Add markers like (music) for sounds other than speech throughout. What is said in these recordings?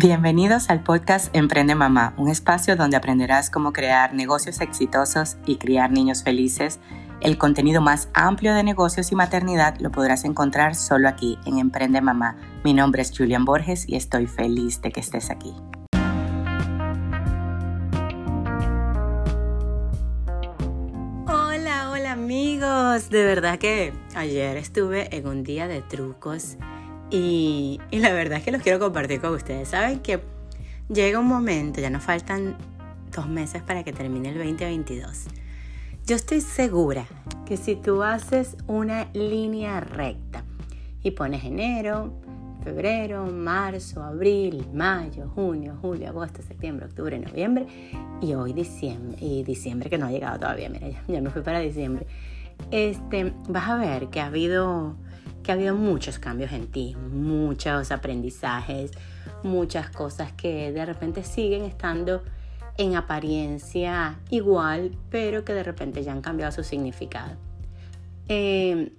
Bienvenidos al podcast Emprende Mamá, un espacio donde aprenderás cómo crear negocios exitosos y criar niños felices. El contenido más amplio de negocios y maternidad lo podrás encontrar solo aquí en Emprende Mamá. Mi nombre es Julian Borges y estoy feliz de que estés aquí. Hola, hola amigos. De verdad que ayer estuve en un día de trucos y, la verdad es que los quiero compartir con ustedes. Saben que llega un momento, ya nos faltan dos meses para que termine el 2022. Yo estoy segura que si tú haces una línea recta y pones enero, febrero, marzo, abril, mayo, junio, julio, agosto, septiembre, octubre, noviembre y hoy diciembre, y diciembre que no ha llegado todavía, mira, ya, ya me fui para diciembre, este, vas a ver que ha habido que ha habido muchos cambios en ti, muchos aprendizajes, muchas cosas que de repente siguen estando en apariencia igual, pero que de repente ya han cambiado su significado. Eh,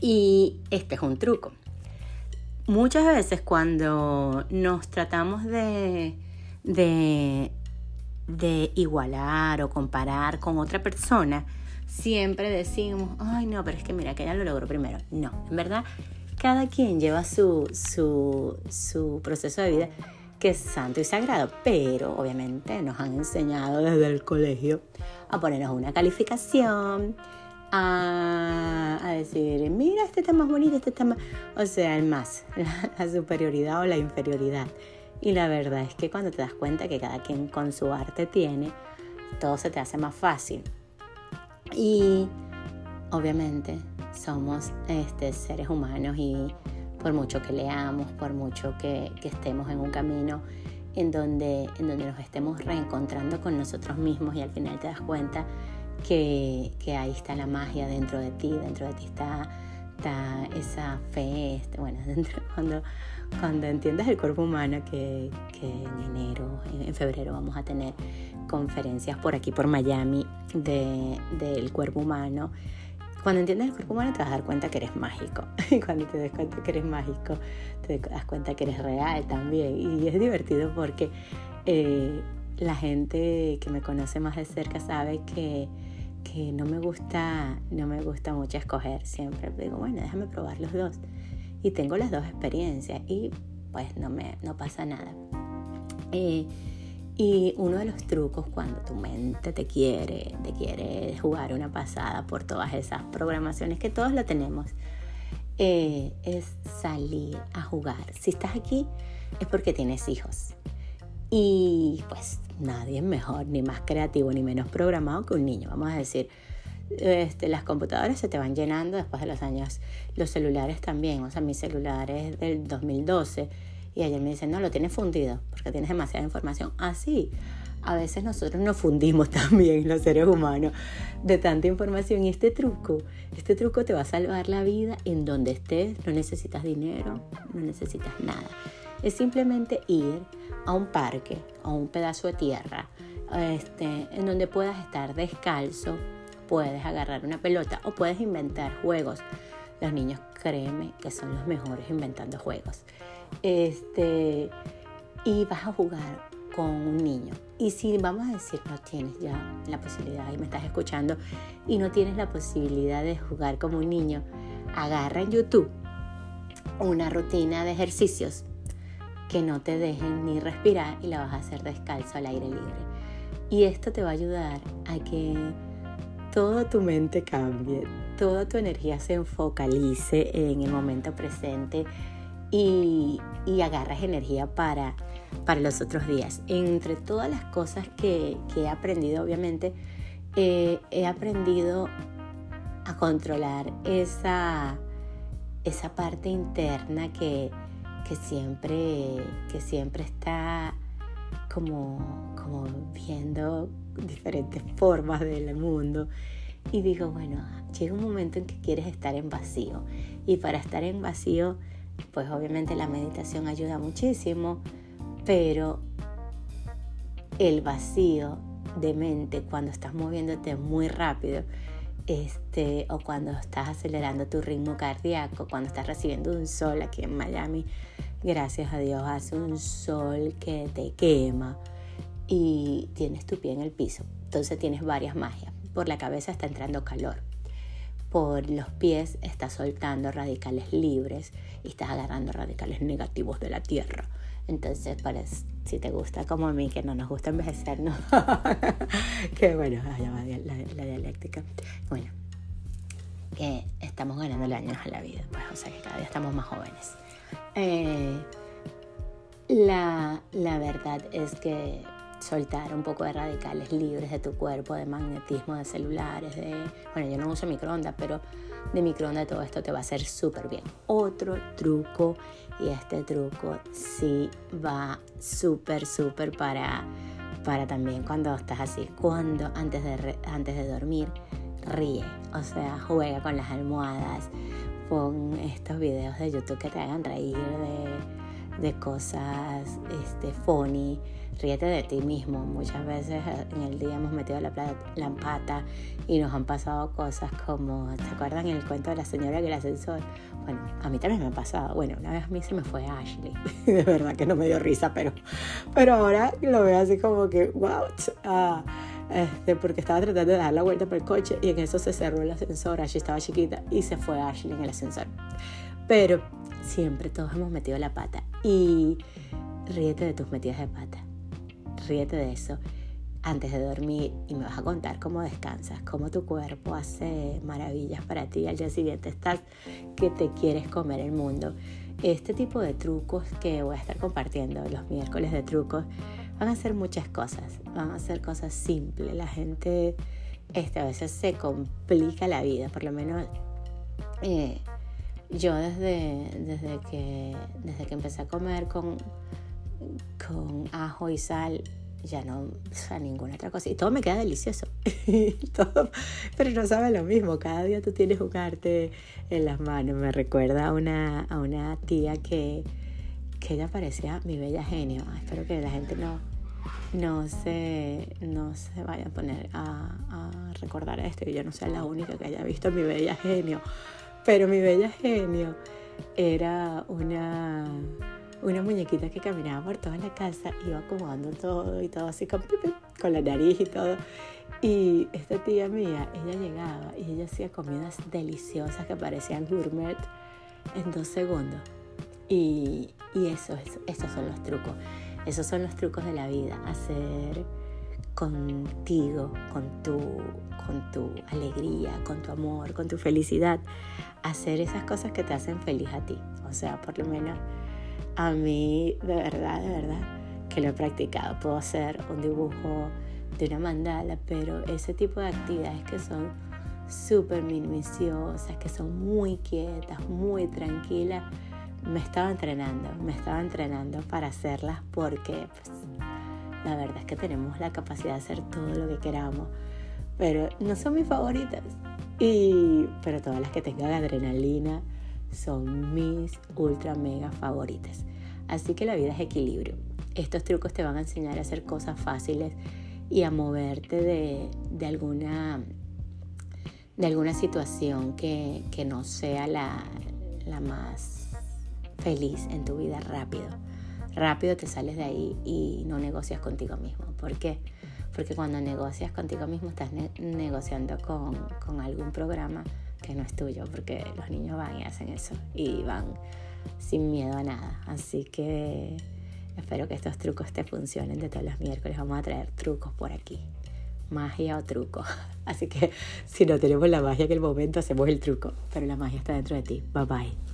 y este es un truco. Muchas veces cuando nos tratamos de, de, de igualar o comparar con otra persona, siempre decimos, ay no, pero es que mira, que ella lo logró primero. No, en verdad, cada quien lleva su, su, proceso de vida que es santo y sagrado, pero obviamente nos han enseñado desde el colegio a ponernos una calificación, a, a, decir, mira, este tema es bonito, este tema, o sea, el más, (laughs) la, la, superioridad o la inferioridad. Y la verdad es que cuando te das cuenta que cada quien con su arte tiene, todo se te hace más fácil. Y obviamente somos este, seres humanos y por mucho que leamos, por mucho que, estemos en un camino en donde, en donde nos estemos reencontrando con nosotros mismos y al final te das cuenta que, ahí está la magia dentro de ti, dentro de ti está, está esa fe, este, bueno, (laughs) cuando, cuando entiendes el cuerpo humano que, que en enero, en, en febrero vamos a tener conferencias por aquí, por Miami, del de, cuerpo humano. Cuando entiendes el cuerpo humano te vas a dar cuenta que eres mágico. (laughs) Y cuando te das cuenta que eres mágico, te das cuenta que eres real también. Y es divertido porque eh, la gente que me conoce más de cerca sabe que, que no me gusta, no me gusta mucho escoger. Siempre digo, bueno, déjame probar los dos. Y tengo las dos experiencias y pues no, me, no pasa nada. Eh, y uno de los trucos cuando tu mente te quiere, te quiere jugar una pasada por todas esas programaciones que todos lo tenemos, eh, es salir a jugar. Si estás aquí es porque tienes hijos. Y pues nadie es mejor, ni más creativo, ni menos programado que un niño. Vamos a decir, este, las computadoras se te van llenando después de los años, los celulares también. O sea, mi celular es del 2012 y ayer me dicen, no, lo tienes fundido porque tienes demasiada información. Así, ah, a veces nosotros nos fundimos (laughs) también los seres humanos de tanta información y este truco, este truco te va a salvar la vida en donde estés, no necesitas dinero, no necesitas nada. Es simplemente ir a un parque, a un pedazo de tierra, este, en donde puedas estar descalzo, puedes agarrar una pelota o puedes inventar juegos. Los niños, créeme, que son los mejores inventando juegos. Este, y vas a jugar con un niño. Y si vamos a decir no tienes ya la posibilidad y me estás escuchando y no tienes la posibilidad de jugar como un niño, agarra en YouTube una rutina de ejercicios que no te dejen ni respirar y la vas a hacer descalzo al aire libre. Y esto te va a ayudar a que toda tu mente cambie, toda tu energía se focalice en el momento presente, y, agarras energía para, para los otros días. Entre todas las cosas que, he aprendido, obviamente, eh, he aprendido a controlar esa, esa parte interna que, siempre, que siempre está como, como viendo diferentes formas del mundo. Y digo, bueno, llega un momento en que quieres estar en vacío. Y para estar en vacío pues obviamente la meditación ayuda muchísimo, pero el vacío de mente cuando estás moviéndote muy rápido, este, o cuando estás acelerando tu ritmo cardíaco, cuando estás recibiendo un sol aquí en Miami, gracias a Dios hace un sol que te quema y tienes tu pie en el piso. Entonces tienes varias magias. Por la cabeza está entrando calor. Por los pies estás soltando radicales libres y estás agarrando radicales negativos de la tierra. Entonces, para, si te gusta como a mí, que no nos gusta envejecer, ¿no? (laughs) que bueno, allá va la, la, dialéctica. Bueno, que estamos ganando años a la vida, pues, o sea que cada día estamos más jóvenes. Eh, la, la verdad es que soltar un poco de radicales libres de tu cuerpo, de magnetismo de celulares, de, bueno, yo no uso microondas, pero de microondas todo esto te va a hacer súper bien. Otro truco, y este truco sí va súper, súper para, para también cuando estás así, cuando antes de, antes de dormir, ríe, o sea, juega con las almohadas, pon estos videos de YouTube que te hagan reír de, de cosas este, funny ríete de ti mismo. Muchas veces eh, en el día hemos metido la, pata y nos han pasado cosas como, ¿te acuerdan el cuento de la señora que el ascensor? Bueno, a mí también me ha pasado. Bueno, una vez a mí se me fue Ashley. (laughs) de verdad que no me dio risa, pero, pero ahora lo veo así como que, wow. Ah, este, porque estaba tratando de dar la vuelta por el coche y en eso se cerró el ascensor. Ashley estaba chiquita y se fue Ashley en el ascensor. Pero siempre todos hemos metido la pata y ríete de tus metidas de pata ríete de eso antes de dormir y me vas a contar cómo descansas, cómo tu cuerpo hace maravillas para ti. Al día siguiente estás que te quieres comer el mundo. Este tipo de trucos que voy a estar compartiendo los miércoles de trucos van a ser muchas cosas, van a ser cosas simples. La gente este, a veces se complica la vida, por lo menos eh, yo desde, desde, que, desde que empecé a comer con con ajo y sal, ya no, o sea, ninguna otra cosa. Y todo me queda delicioso. (laughs) pero no sabe lo mismo. Cada día tú tienes un arte en las manos. Me recuerda a una, a una tía que, que ella parecía mi bella genio. Espero que la gente no, no, se, no se vaya a poner a, a recordar esto. Yo no sea la única que haya visto mi bella genio. Pero mi bella genio era una una muñequita que caminaba por toda la casa, iba acomodando todo y todo así con, con la nariz y todo. Y esta tía mía, ella llegaba y ella hacía comidas deliciosas que parecían gourmet en dos segundos. Y, y eso, eso, esos son los trucos. Esos son los trucos de la vida. Hacer contigo, con tu, con tu alegría, con tu amor, con tu felicidad. Hacer esas cosas que te hacen feliz a ti. O sea, por lo menos a mí, de verdad, de verdad, que lo he practicado. Puedo hacer un dibujo de una mandala, pero ese tipo de actividades que son súper minuciosas, que son muy quietas, muy tranquilas, me estaba entrenando, me estaba entrenando para hacerlas porque pues, la verdad es que tenemos la capacidad de hacer todo lo que queramos, pero no son mis favoritas. Y, pero todas las que tengan adrenalina, son mis ultra mega favoritas. Así que la vida es equilibrio. Estos trucos te van a enseñar a hacer cosas fáciles y a moverte de, de alguna, de alguna situación que, que no sea la, la más feliz en tu vida rápido. Rápido te sales de ahí y no negocias contigo mismo. ¿Por qué? Porque cuando negocias contigo mismo estás negociando con, con algún programa que no es tuyo, porque los niños van y hacen eso y van sin miedo a nada. Así que espero que estos trucos te funcionen de todos los miércoles. Vamos a traer trucos por aquí. Magia o truco. (laughs) Así que si no tenemos la magia en el momento, hacemos el truco. Pero la magia está dentro de ti. Bye bye.